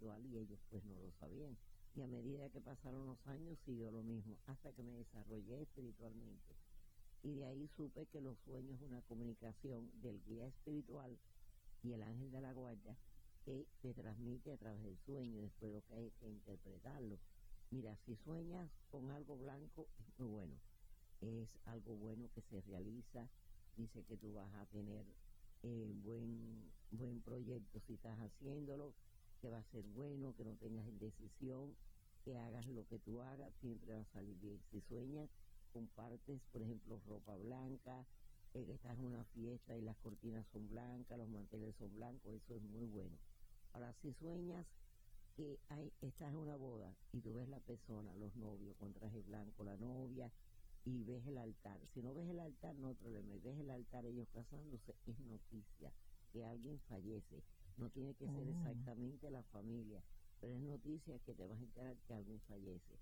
Y ellos pues no lo sabían. Y a medida que pasaron los años siguió lo mismo, hasta que me desarrollé espiritualmente. Y de ahí supe que los sueños es una comunicación del guía espiritual y el ángel de la guardia que te transmite a través del sueño, después lo que hay que interpretarlo. Mira, si sueñas con algo blanco, es muy bueno. Es algo bueno que se realiza. Dice que tú vas a tener eh, buen, buen proyecto si estás haciéndolo, que va a ser bueno, que no tengas indecisión, que hagas lo que tú hagas, siempre va a salir bien. Si sueñas, compartes, por ejemplo, ropa blanca, eh, que estás en una fiesta y las cortinas son blancas, los manteles son blancos, eso es muy bueno. Ahora, si sueñas que hay, estás en una boda y tú ves la persona, los novios con traje blanco, la novia, y ves el altar. Si no ves el altar, no hay problema. Ves el altar, ellos casándose, es noticia que alguien fallece. No tiene que ser exactamente la familia, pero es noticia que te vas a enterar que alguien fallece.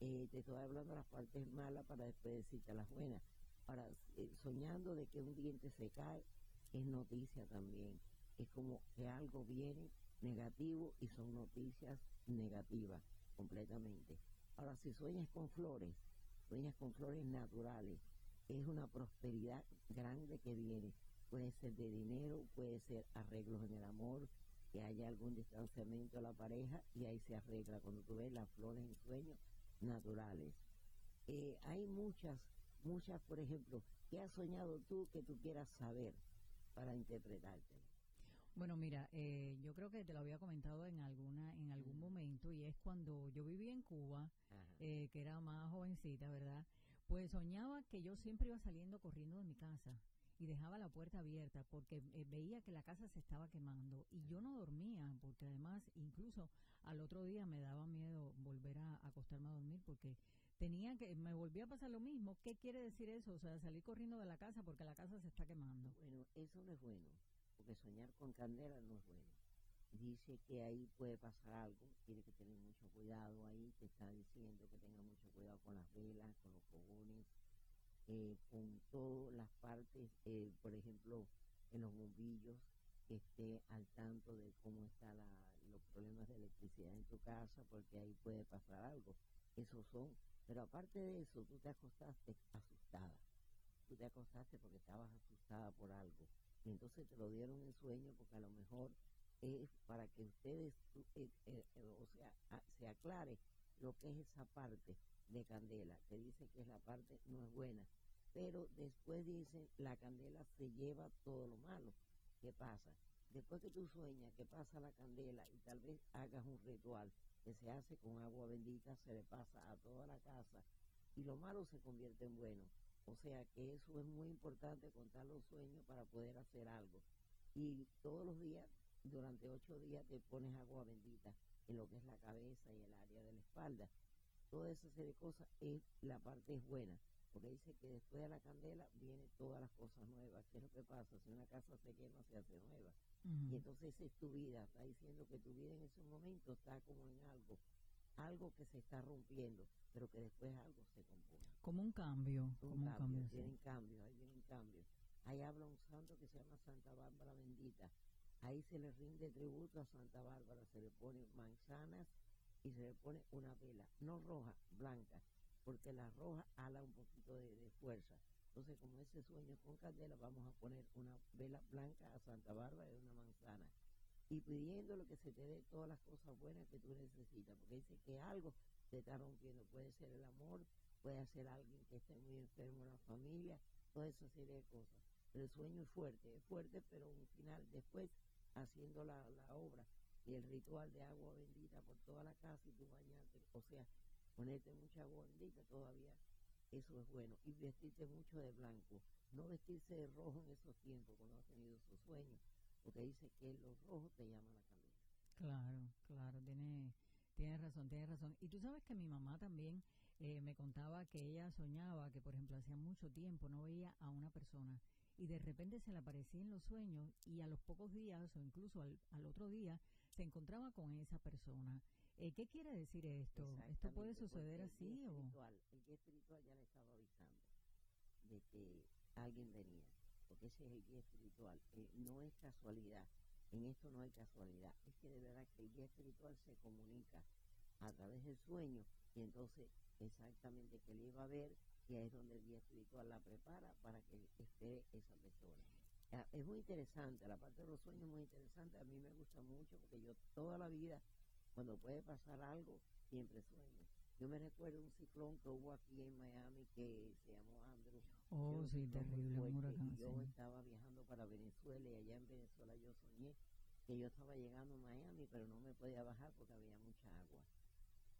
Eh, te estoy hablando de las partes malas para después decirte las buenas. Ahora, eh, soñando de que un diente se cae, es noticia también. Es como que algo viene negativo y son noticias negativas completamente. Ahora, si sueñas con flores, sueñas con flores naturales, es una prosperidad grande que viene. Puede ser de dinero, puede ser arreglos en el amor, que haya algún distanciamiento a la pareja y ahí se arregla cuando tú ves las flores en sueños naturales. Eh, hay muchas, muchas, por ejemplo, ¿qué has soñado tú que tú quieras saber para interpretarte? Bueno, mira, eh, yo creo que te lo había comentado en alguna en algún momento y es cuando yo vivía en Cuba, eh, que era más jovencita, ¿verdad? Pues soñaba que yo siempre iba saliendo corriendo de mi casa y dejaba la puerta abierta porque eh, veía que la casa se estaba quemando y yo no dormía porque además incluso al otro día me daba miedo volver a acostarme a dormir porque tenía que me volvía a pasar lo mismo. ¿Qué quiere decir eso? O sea, salir corriendo de la casa porque la casa se está quemando. Bueno, eso no es bueno, porque soñar con candela no es bueno. Dice que ahí puede pasar algo, tiene que tener mucho cuidado ahí, te está diciendo que tenga mucho cuidado con las velas, con los fogones, eh, con todas las partes, eh, por ejemplo, en los bombillos, que esté al tanto de cómo están los problemas de electricidad en tu casa, porque ahí puede pasar algo. Esos son, pero aparte de eso, tú te acostaste asustada. Tú te acostaste porque estabas asustada por algo. Y entonces te lo dieron en sueño porque a lo mejor es para que ustedes, eh, eh, o sea, se aclare lo que es esa parte de candela, que dice que es la parte no es buena, pero después dice la candela se lleva todo lo malo, que ¿qué pasa? Después que tú sueñas que pasa la candela y tal vez hagas un ritual que se hace con agua bendita, se le pasa a toda la casa y lo malo se convierte en bueno. O sea que eso es muy importante contar los sueños para poder hacer algo. Y todos los días, durante ocho días, te pones agua bendita en lo que es la cabeza y el área de la espalda. Toda esa serie de cosas es la parte es buena, porque dice que después de la candela vienen todas las cosas nuevas. ¿Qué es lo que pasa? Si una casa se quema, se hace nueva. Y entonces esa es tu vida, está diciendo que tu vida en ese momento está como en algo, algo que se está rompiendo, pero que después algo se compone. Como un cambio, Un como un cambio, cambio. sí. vienen cambios, ahí vienen cambios. Ahí habla un santo que se llama Santa Bárbara Bendita. Ahí se le rinde tributo a Santa Bárbara, se le pone manzanas y se le pone una vela, no roja, blanca, porque la roja ala un poquito de, de fuerza. Entonces, como ese sueño es con candela, vamos a poner una vela blanca a Santa Bárbara y una manzana. Y pidiéndole que se te dé todas las cosas buenas que tú necesitas, porque dice que algo te está rompiendo. Puede ser el amor, puede ser alguien que esté muy enfermo en la familia, toda esa serie de cosas. Pero el sueño es fuerte, es fuerte, pero un final después haciendo la, la obra y el ritual de agua bendita por toda la casa y tú bañarte, o sea, ponerte mucha agua bendita todavía, eso es bueno. Y vestirte mucho de blanco, no vestirse de rojo en esos tiempos cuando has tenido esos sueños, porque dice que los rojos te llaman la candela. Claro, claro, tiene, tiene razón, tiene razón. Y tú sabes que mi mamá también eh, me contaba que ella soñaba que, por ejemplo, hacía mucho tiempo no veía a una persona y de repente se le aparecía en los sueños y a los pocos días o incluso al, al otro día se encontraba con esa persona. Eh, ¿Qué quiere decir esto? ¿Esto puede suceder el así o...? espiritual, el guía espiritual ya le estaba avisando de que alguien venía, porque ese es el guía espiritual. eh, no es casualidad, en esto no hay casualidad, es que de verdad que el guía espiritual se comunica a través del sueño y entonces exactamente que le iba a ver y ahí es donde el guía espiritual la prepara para que esté esa persona. Es muy interesante, la parte de los sueños es muy interesante, a mí me gusta mucho porque yo toda la vida cuando puede pasar algo, siempre sueño. Yo me recuerdo un ciclón que hubo aquí en Miami que se llamó Andrew. Oh, un sí, terrible, huracán, yo sí. estaba viajando para Venezuela y allá en Venezuela yo soñé que yo estaba llegando a Miami, pero no me podía bajar porque había mucha agua.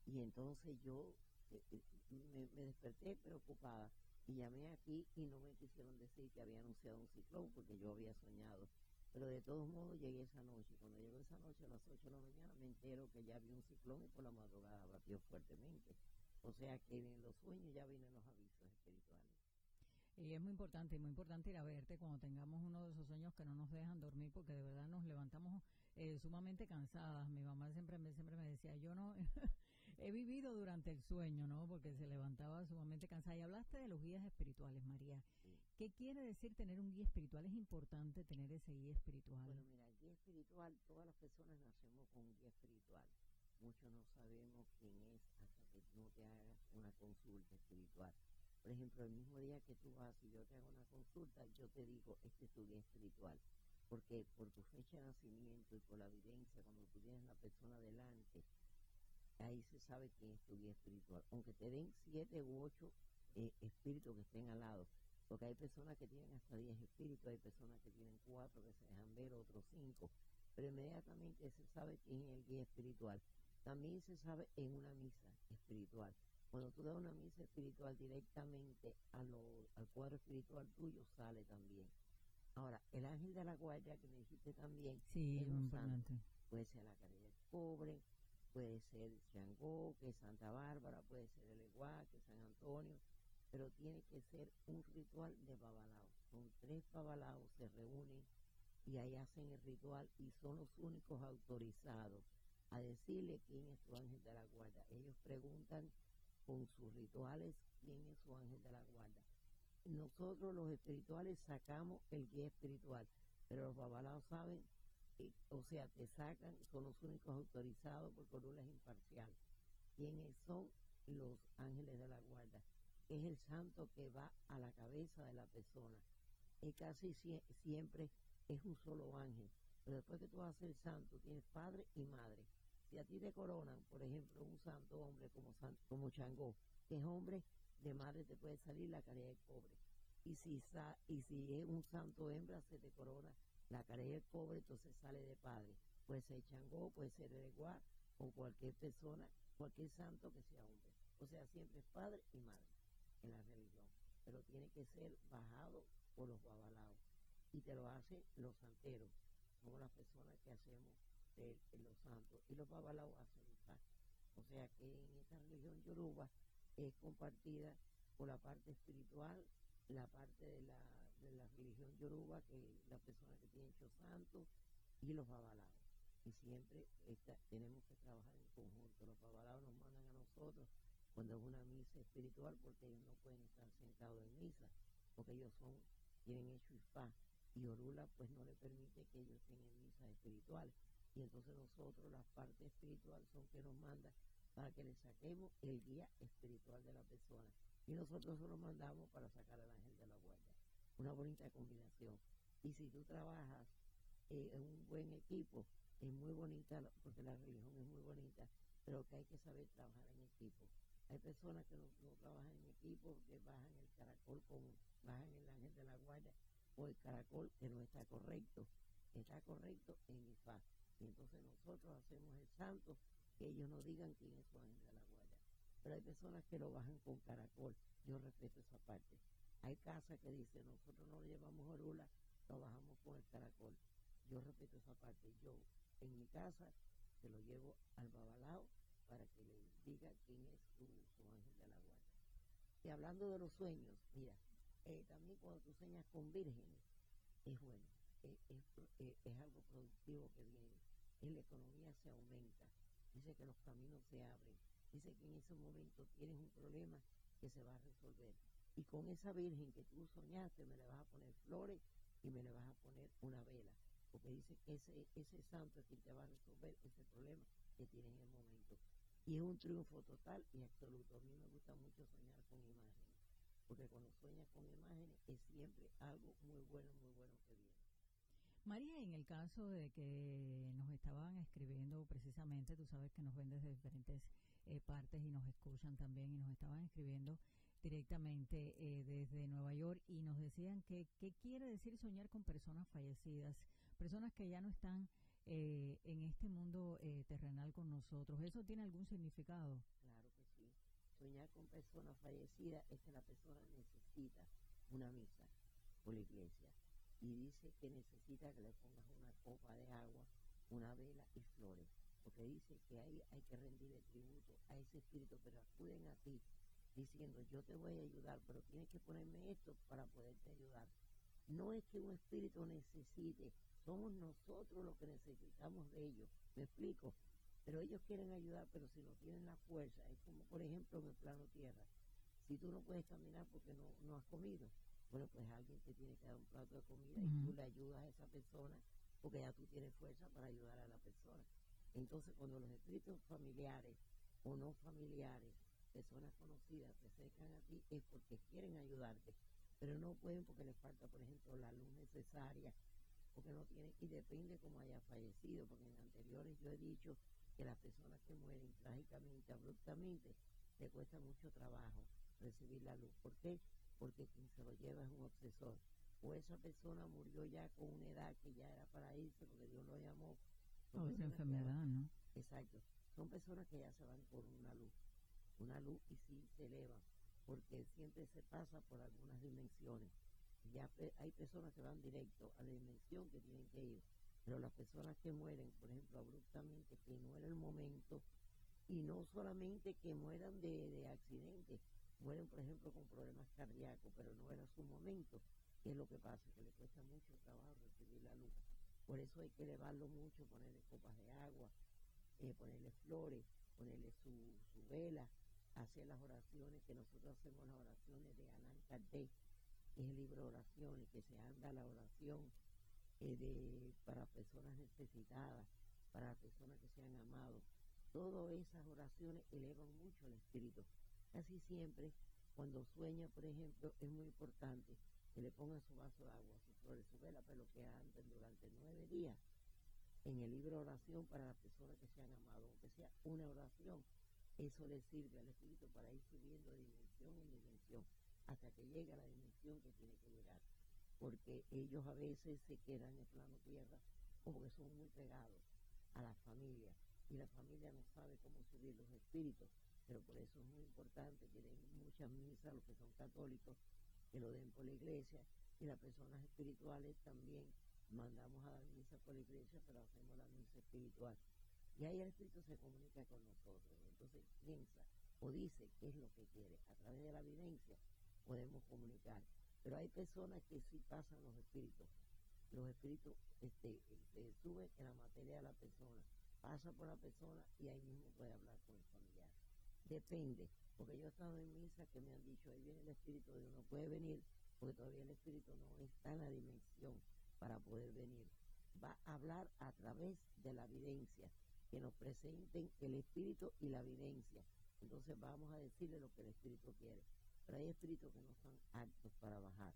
Y entonces yo eh, eh, me, me desperté preocupada y llamé aquí y no me quisieron decir que había anunciado un ciclón porque yo había soñado. Pero de todos modos llegué esa noche. Cuando llegó esa noche a las 8 de la mañana me entero que ya había un ciclón y por la madrugada batió fuertemente. O sea que en los sueños ya vienen los avisos espirituales. Y es muy importante, muy importante ir a verte cuando tengamos uno de esos sueños que no nos dejan dormir porque de verdad nos levantamos eh, sumamente cansadas. Mi mamá siempre me, siempre me decía, yo no he vivido durante el sueño, ¿no? Porque se levantaba sumamente cansada. Y hablaste de los guías espirituales, María. Sí. ¿Qué quiere decir tener un guía espiritual? Es importante tener ese guía espiritual. Bueno, mira, el guía espiritual, todas las personas nacemos con un guía espiritual. Muchos no sabemos quién es hasta que no te hagas una consulta espiritual. Por ejemplo, el mismo día que tú vas y yo te hago una consulta, yo te digo, este es tu guía espiritual. Porque por tu fecha de nacimiento y por la evidencia, cuando tú tienes la persona delante, ahí se sabe quién es tu guía espiritual. Aunque te den siete u ocho eh, espíritus que estén al lado, porque hay personas que tienen hasta 10 espíritus, hay personas que tienen cuatro que se dejan ver, otros cinco, pero inmediatamente se sabe quién es el guía espiritual. También se sabe en una misa espiritual. Cuando tú das una misa espiritual directamente a lo- al cuadro espiritual tuyo, sale también. Ahora, el ángel de la guardia que me dijiste también, sí, es un santo. puede ser la caridad del pobre, puede ser Changó, que Santa Bárbara, puede ser el Eguá, que San Antonio, pero tiene que ser un ritual de babalao. Son tres babalaos, se reúnen y ahí hacen el ritual y son los únicos autorizados a decirle quién es su ángel de la guarda. Ellos preguntan con sus rituales quién es su ángel de la guarda. Nosotros los espirituales sacamos el guía espiritual, pero los babalaos saben o sea, te sacan, son los únicos autorizados por Corula es imparcial. ¿Quiénes son los ángeles de la guarda? Es el santo que va a la cabeza de la persona. Y casi sie- siempre es un solo ángel. Pero después que tú haces el santo, tienes padre y madre. Si a ti te coronan, por ejemplo, un santo hombre como, san- como Changó, que es hombre, de madre te puede salir la caridad del pobre. Y si, sa- y si es un santo hembra, se te corona La carencia del pobre entonces sale de padre. Puede ser Changó, puede ser Ereguá o cualquier persona, cualquier santo que sea hombre. O sea, siempre es padre y madre en la religión. Pero tiene que ser bajado por los babalaos. Y te lo hacen los santeros. Somos las personas que hacemos de, los santos. Y los babalaos hacen paz. O sea que en esta religión yoruba es compartida por la parte espiritual, la parte de la, de la religión yoruba, que la persona que tiene hecho santos, y los babalaos. Y siempre tenemos que trabajar en conjunto. Los babalaos nos mandan a nosotros cuando es una misa espiritual, porque ellos no pueden estar sentados en misa, porque ellos son, tienen hecho ifá, y Orula pues no le permite que ellos tengan misas espirituales. Y entonces nosotros, la parte espiritual, son que nos manda para que le saquemos el guía espiritual de la persona. Y nosotros solo mandamos para sacar al ángel. Una bonita combinación. Y si tú trabajas eh, en un buen equipo, es muy bonita, porque la religión es muy bonita, pero que hay que saber trabajar en equipo. Hay personas que no, trabajan en equipo, que bajan el caracol con, bajan el ángel de la guardia o el caracol que no está correcto. Está correcto en IFA. Y entonces nosotros hacemos el santo, que ellos no digan quién es su ángel de la guardia. Pero hay personas que lo bajan con caracol. Yo respeto esa parte. Hay casas que dicen, nosotros no le llevamos orula, lo bajamos con el caracol. Yo respeto esa parte. Yo en mi casa se lo llevo al babalao para que le diga quién es su, ángel de la guardia. Y hablando de los sueños, mira, eh, también cuando tú sueñas con vírgenes, es bueno, es, es, algo productivo que viene, en la economía se aumenta, dice que los caminos se abren, dice que en ese momento tienes un problema que se va a resolver. Y con esa virgen que tú soñaste, me le vas a poner flores y me le vas a poner una vela porque dice que ese, ese santo es quien te va a resolver ese problema que tienes en el momento. Y es un triunfo total y absoluto. A mí me gusta mucho soñar con imágenes, porque cuando sueñas con imágenes es siempre algo muy bueno, muy bueno que viene. María, en el caso de que nos estaban escribiendo precisamente, tú sabes que nos ven desde diferentes eh, partes y nos escuchan también y nos estaban escribiendo directamente eh, desde Nueva York y nos decían que qué quiere decir soñar con personas fallecidas personas que ya no están eh, en este mundo eh, terrenal con nosotros. ¿Eso tiene algún significado? Claro que sí. Soñar con personas fallecidas es que la persona necesita una misa por la iglesia y dice que necesita que le pongas una copa de agua, una vela y flores, porque dice que ahí hay que rendirle tributo a ese espíritu, pero acuden a ti diciendo yo te voy a ayudar, pero tienes que ponerme esto para poderte ayudar. No es que un espíritu necesite somos nosotros los que necesitamos de ellos. ¿Me explico? Pero ellos quieren ayudar, pero si no tienen la fuerza, es como por ejemplo en el plano tierra. Si tú no puedes caminar porque no, no has comido, bueno, pues alguien te tiene que dar un plato de comida y tú le ayudas a esa persona porque ya tú tienes fuerza para ayudar a la persona. Entonces, cuando los espíritus familiares o no familiares, personas conocidas, se acercan a ti, es porque quieren ayudarte, pero no pueden porque les falta, por ejemplo, la luz necesaria porque no tiene, y depende cómo haya fallecido, porque en anteriores yo he dicho que las personas que mueren trágicamente, abruptamente, le cuesta mucho trabajo recibir la luz. ¿Por qué? Porque quien se lo lleva es un obsesor. O esa persona murió ya con una edad que ya era para irse, porque Dios lo llamó. O esa enfermedad, ¿no? Exacto. Son personas que ya se van por una luz. Una luz y sí se elevan, porque siempre se pasa por algunas dimensiones ya hay personas que van directo a la dimensión que tienen que ir, pero las personas que mueren, por ejemplo, abruptamente, que no era el momento, y no solamente que mueran de, de accidente, mueren, por ejemplo, con problemas cardíacos, pero no era su momento, ¿qué es lo que pasa? Que le cuesta mucho trabajo recibir la luz. Por eso hay que elevarlo mucho, ponerle copas de agua, eh, ponerle flores, ponerle su, su vela, hacer las oraciones, que nosotros hacemos las oraciones de Alan Kardec, es el libro de oraciones, que se anda la oración eh, de, para personas necesitadas, para personas que se han amado. Todas esas oraciones elevan mucho el espíritu. Casi siempre, cuando sueña, por ejemplo, es muy importante que le ponga su vaso de agua, su flores, su vela, pero que anden durante nueve días en el libro de oración para las personas que se han amado, aunque sea una oración, eso le sirve al espíritu para ir subiendo de dimensión en dimensión hasta que llegue a la dimensión que tiene que llegar. porque ellos a veces se quedan en el plano tierra como que son muy pegados a la familia y la familia no sabe cómo subir los espíritus, pero por eso es muy importante que den muchas misas los que son católicos, que lo den por la iglesia y las personas espirituales también mandamos a dar misa por la iglesia, pero hacemos la misa espiritual. Y ahí el espíritu se comunica con nosotros, entonces piensa o dice qué es lo que quiere. A través de la evidencia podemos comunicar. Pero hay personas que sí pasan los espíritus. Los espíritus este, se suben en la materia de la persona, pasa por la persona y ahí mismo puede hablar con el familiar. Depende, porque yo he estado en misa que me han dicho, ahí viene el espíritu de uno, puede venir, porque todavía el espíritu no está en la dimensión para poder venir. Va a hablar a través de la evidencia, que nos presenten el espíritu y la evidencia. Entonces vamos a decirle lo que el espíritu quiere. Pero hay espíritus que no están aptos para bajar.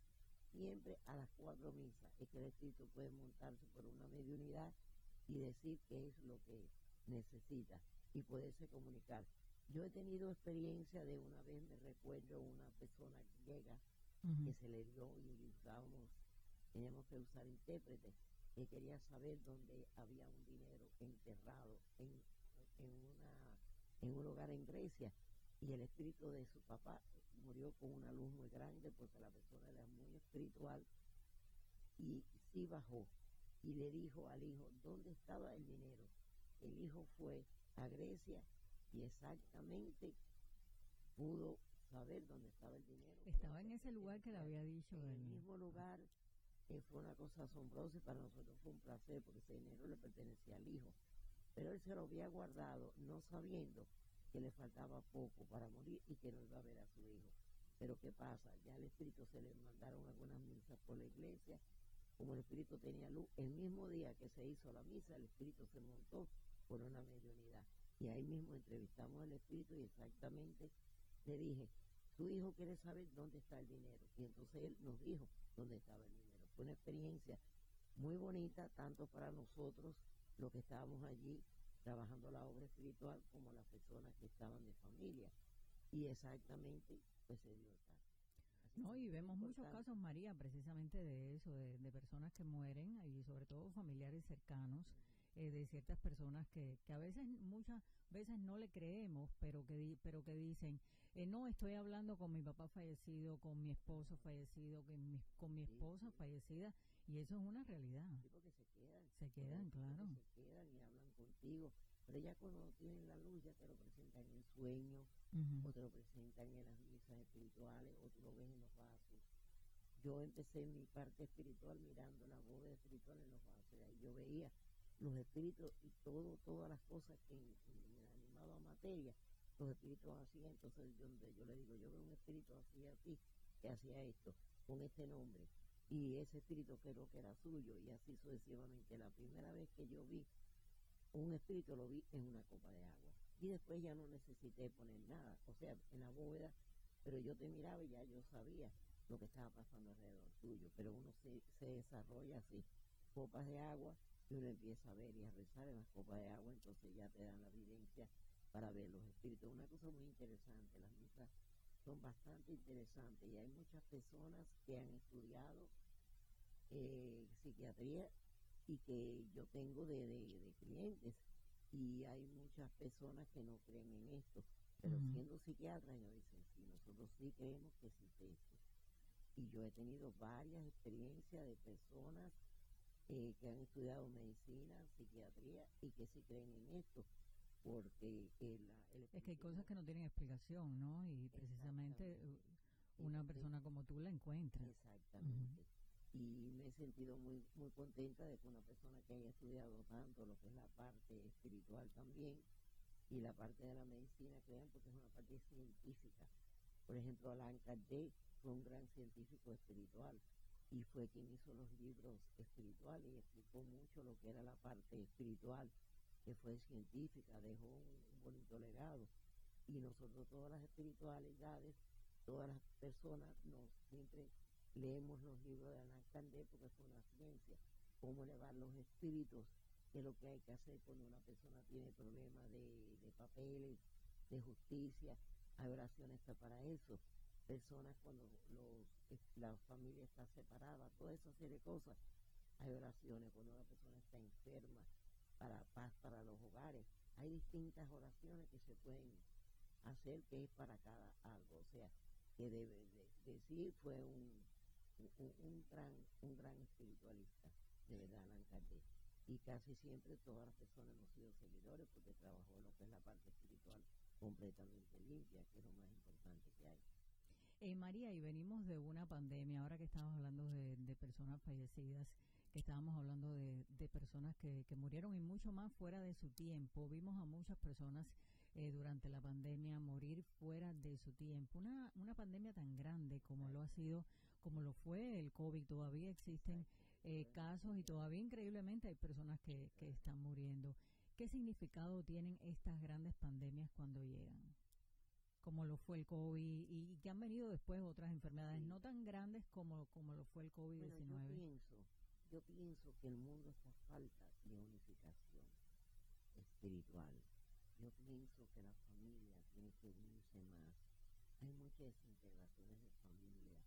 Siempre a las cuatro misas es que el espíritu puede montarse por una mediunidad y decir qué es lo que necesita y poderse comunicar. Yo he tenido experiencia de una vez, me recuerdo una persona llega que se le dio y usábamos, teníamos que usar intérpretes, que quería saber dónde había un dinero enterrado en, en, una, en un lugar en Grecia y el espíritu de su papá murió con una luz muy grande porque la persona era muy espiritual y sí bajó y le dijo al hijo dónde estaba el dinero. El hijo fue a Grecia y exactamente pudo saber dónde estaba el dinero. Estaba en ese lugar que le había dicho. En el mismo lugar fue una cosa asombrosa y para nosotros fue un placer porque ese dinero le pertenecía al hijo. Pero él se lo había guardado no sabiendo que le faltaba poco para morir y que no iba a ver a su hijo. Pero ¿qué pasa? Ya al espíritu se le mandaron algunas misas por la iglesia. Como el espíritu tenía luz, el mismo día que se hizo la misa, el espíritu se montó por una mediunidad. Y ahí mismo entrevistamos al espíritu y exactamente le dije, tu hijo quiere saber dónde está el dinero. Y entonces él nos dijo dónde estaba el dinero. Fue una experiencia muy bonita, tanto para nosotros, los que estábamos allí, trabajando la obra espiritual como las personas que estaban de familia. Y exactamente, pues se dio el caso. no, y vemos muchos casos, María, precisamente de eso, de, personas que mueren y sobre todo familiares cercanos eh, de ciertas personas que, que a veces, muchas veces no le creemos, pero que, pero que dicen, eh, no, estoy hablando con mi papá fallecido, con mi esposo fallecido, con mi, con mi esposa fallecida, y eso es una realidad. porque se quedan. Se quedan, claro. Se quedan y hablan contigo. Pero ya cuando tienen la luz, ya te lo presentan en sueños, o te lo presentan en las misas espirituales, o tú lo ves en los vasos. Yo empecé mi parte espiritual mirando la bóveda espiritual en los vasos, y ahí yo veía los espíritus y todo, todas las cosas que en, animado a materia, los espíritus hacían, entonces yo, yo le digo, yo veo un espíritu así, así, que hacía esto, con este nombre, y ese espíritu creo que era suyo, y así sucesivamente. La primera vez que yo vi un espíritu lo vi en una copa de agua, y después ya no necesité poner nada, o sea, en la bóveda, pero yo te miraba y ya yo sabía lo que estaba pasando alrededor tuyo, pero uno se, se desarrolla así, copas de agua, y uno empieza a ver y a rezar en las copas de agua, entonces ya te dan la evidencia para ver los espíritus. Una cosa muy interesante, las misas son bastante interesantes y hay muchas personas que han estudiado eh, psiquiatría y que yo tengo de, de, clientes. Y hay muchas personas que no creen en esto, pero siendo psiquiatra ellos dicen, sí, nosotros sí creemos que existe esto. Y yo he tenido varias experiencias de personas eh, que han estudiado medicina, psiquiatría y que sí creen en esto, porque el, es que hay cosas que no tienen explicación, ¿no? Y precisamente una persona como tú la encuentra. Exactamente. Y me he sentido muy muy contenta de que una persona que haya estudiado tanto lo que es la parte espiritual también y la parte de la medicina crean porque es una parte científica. Por ejemplo, Alan Kardec fue un gran científico espiritual y fue quien hizo los libros espirituales y explicó mucho lo que era la parte espiritual, fue científica, dejó un, bonito legado. Y nosotros todas las espiritualidades, todas las personas, nos siempre leemos los libros de Alan Kardec porque fue una ciencia, cómo elevar los espíritus, que es lo que hay que hacer cuando una persona tiene problemas de, de papeles, de justicia, hay oraciones para eso personas cuando los, la familia está separada, toda esa serie de cosas. Hay oraciones cuando una persona está enferma, para paz para los hogares. Hay distintas oraciones que se pueden hacer que es para cada algo. O sea, que debe de, decir fue un, un, gran, un gran espiritualista, de verdad, Allan Y casi siempre todas las personas hemos sido seguidores porque trabajó en lo que es la parte espiritual completamente limpia, que es lo más importante que hay. Eh, María, y venimos de una pandemia, ahora que estamos hablando de, de personas fallecidas, estábamos hablando de, de personas que, que, murieron y mucho más fuera de su tiempo. Vimos a muchas personas eh, durante la pandemia morir fuera de su tiempo. Una, una pandemia tan grande como lo ha sido, como lo fue el COVID, todavía existen eh, casos y todavía increíblemente hay personas que, que están muriendo. ¿Qué significado tienen estas grandes pandemias cuando llegan? como lo fue el COVID y que han venido después otras enfermedades no tan grandes como, como lo fue el COVID-19. yo pienso yo pienso que el mundo está falta de unificación espiritual. Yo pienso que la familia tiene que unirse más. Hay muchas desintegraciones de familia.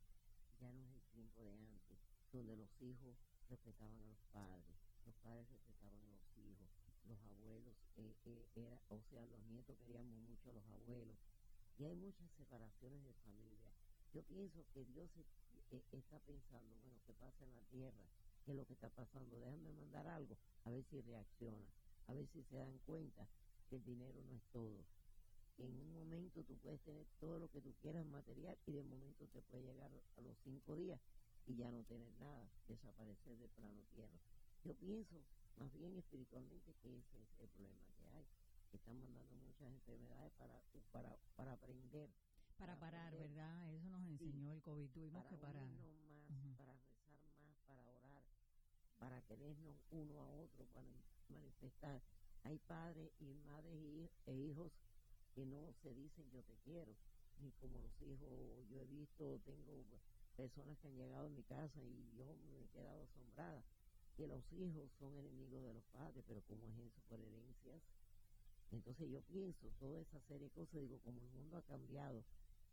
Ya no es el tiempo de antes, donde los hijos respetaban a los padres, los padres respetaban a los hijos, los abuelos, eh, eh, o sea, los nietos queríamos mucho a los abuelos. Y hay muchas separaciones de familia. Yo pienso que Dios eh, está pensando, bueno, ¿qué pasa en la tierra? Qué es lo que está pasando, déjame mandar algo, a ver si reacciona, a ver si se dan cuenta que el dinero no es todo. En un momento tú puedes tener todo lo que tú quieras material y de momento te puede llegar a los cinco días y ya no tener nada, desaparecer de plano tierra. Yo pienso más bien espiritualmente que ese es el problema que hay. Que están mandando muchas enfermedades para, para, para aprender. Para, parar, ¿verdad? Eso nos enseñó el COVID, tuvimos que parar. Más, Para para querernos uno a otro, para manifestar. Hay padres y madres e hijos que no se dicen yo te quiero, ni como los hijos, yo he visto, tengo personas que han llegado a mi casa y yo me he quedado asombrada, que los hijos son enemigos de los padres, pero como es eso por herencias? Entonces yo pienso toda esa serie de cosas, digo, como el mundo ha cambiado,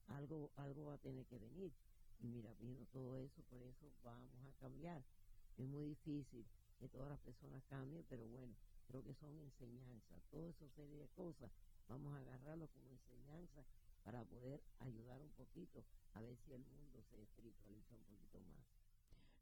algo, algo va a tener que venir. Y mira, viendo todo eso, por eso vamos a cambiar es muy difícil que todas las personas cambien, pero bueno, creo que son enseñanzas. Toda esa serie de cosas vamos a agarrarlo como enseñanza para poder ayudar un poquito a ver si el mundo se espiritualiza un poquito más.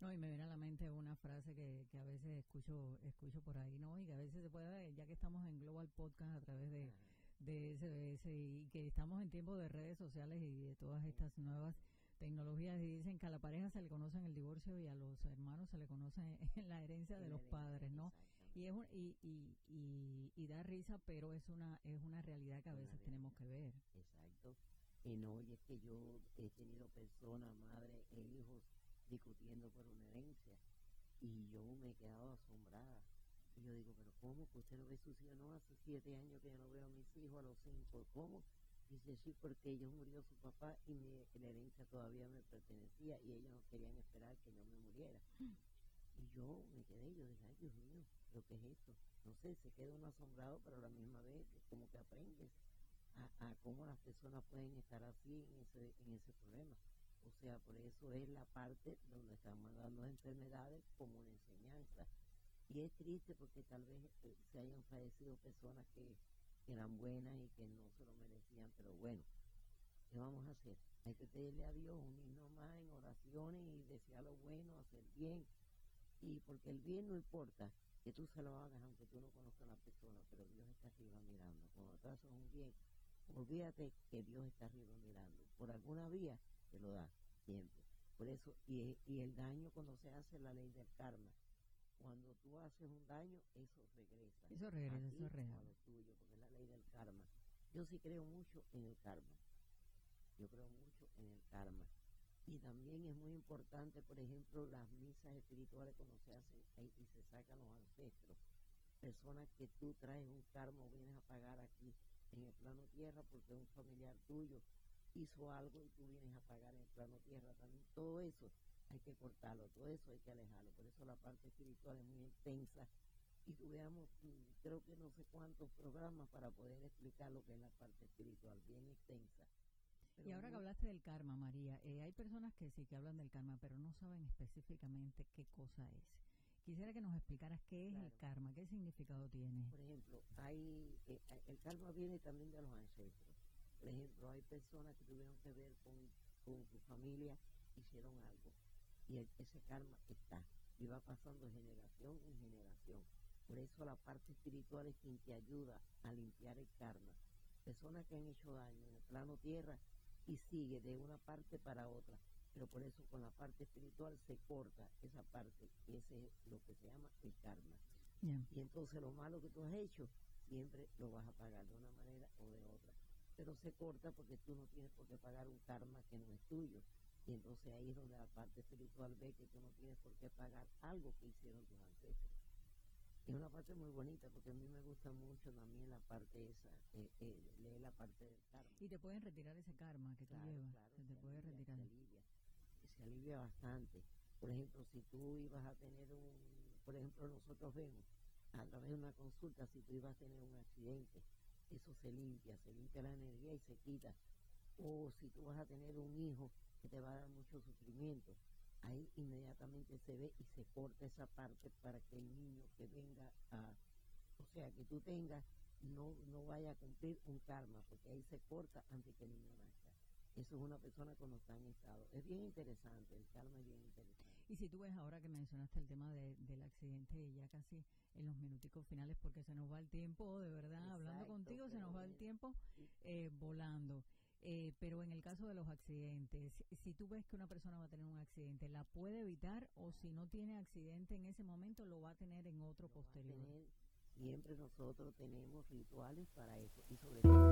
No, y me viene a la mente una frase que, que a veces escucho escucho por ahí, ¿no? Y que a veces se puede, ya que estamos en Global Podcast a través de, de SBS y que estamos en tiempo de redes sociales y de todas estas nuevas tecnologías y dicen que a la pareja se le conoce en el divorcio y a los hermanos se le conoce en la herencia de los padres, ¿no? Y, es y, y, y, y, da risa, pero es una es una realidad que a veces tenemos que ver. Exacto. Y no, y es que yo he tenido personas, madre e hijos, discutiendo por una herencia y yo me he quedado asombrada. Y yo digo, pero ¿cómo que usted no ve sus hijos? No, hace siete años que yo no veo a mis hijos, a los cinco. ¿Cómo? Dice, sí, porque ellos murió su papá y mi, la herencia todavía me pertenecía y ellos no querían esperar que yo me muriera. Y yo me quedé, yo dije, ay Dios mío, ¿pero qué es esto? No sé, se queda uno asombrado, pero a la misma vez como que aprendes a, a, cómo las personas pueden estar así en ese, en ese problema. O sea, por eso es la parte donde están mandando enfermedades como una enseñanza. Y es triste porque tal vez eh, se hayan fallecido personas que que eran buenas y que no se lo merecían, pero bueno, ¿qué vamos a hacer? Hay que pedirle a Dios, unirnos más en oraciones y desear lo bueno, hacer bien. Y porque el bien no importa que tú se lo hagas aunque tú no conozcas a la persona, pero Dios está arriba mirando. Cuando tú haces un bien, olvídate que Dios está arriba mirando. Por alguna vía te lo da siempre. Por eso, y, y el daño cuando se hace la ley del karma, cuando tú haces un daño, eso regresa. Eso regresa, eso es real. tuyo, porque es la ley del karma. Yo sí creo mucho en el karma. Yo creo mucho en el karma. Y también es muy importante, por ejemplo, las misas espirituales cuando se hacen y se sacan los ancestros. Personas que tú traes un karma o vienes a pagar aquí en el plano tierra porque un familiar tuyo hizo algo y tú vienes a pagar en el plano tierra también. Todo eso hay que cortarlo, todo eso hay que alejarlo. Por eso la parte espiritual es muy intensa. Y tuviéramos, creo que no sé cuántos programas para poder explicar lo que es la parte espiritual, bien extensa. Pero Y ahora que hablaste del karma, María, eh, hay personas que sí que hablan del karma, pero no saben específicamente qué cosa es. Quisiera que nos explicaras qué es el karma, qué significado tiene. Por ejemplo, hay eh, eh, el karma viene también de los ancestros. Por ejemplo, hay personas que tuvieron que ver con, con su familia, hicieron algo. Y el- ese karma está. Y va pasando generación en generación. Por eso la parte espiritual es quien te ayuda a limpiar el karma. Personas que han hecho daño en el plano tierra y sigue de una parte para otra. Pero por eso con la parte espiritual se corta esa parte. Y ese es lo que se llama el karma. Y entonces lo malo que tú has hecho, siempre lo vas a pagar de una manera o de otra. Pero se corta porque tú no tienes por qué pagar un karma que no es tuyo. Y entonces ahí es donde la parte espiritual ve que tú no tienes por qué pagar algo que hicieron tus ancestros. Es una parte muy bonita porque a mí me gusta mucho también la parte esa, eh, eh, leer la parte del karma. Y te pueden retirar ese karma que Claro, tú llevas. claro, se te puede alivia, retirar. Se alivia, se alivia bastante. Por ejemplo, si tú ibas a tener un, por ejemplo, nosotros vemos a través de una consulta, si tú ibas a tener un accidente, eso se limpia, se limpia la energía y se quita. O si tú vas a tener un hijo que te va a dar mucho sufrimiento, ahí inmediatamente se ve y se corta esa parte para que el niño que venga a, o sea, que tú tengas, no, no vaya a cumplir un karma, porque ahí se corta antes que el niño nazca. Eso es una persona cuando está en estado. Es bien interesante, el karma es bien interesante. Y si tú ves ahora que mencionaste el tema de- del accidente, ya casi en los minuticos finales, porque se nos va el tiempo, de verdad, hablando Exacto, contigo, se nos va el tiempo eh, volando. Eh, pero en el caso de los accidentes, si, tú ves que una persona va a tener un accidente, ¿la puede evitar o si no tiene accidente en ese momento, lo va a tener en otro Lo posterior? tener- siempre nosotros tenemos rituales para eso y sobre todo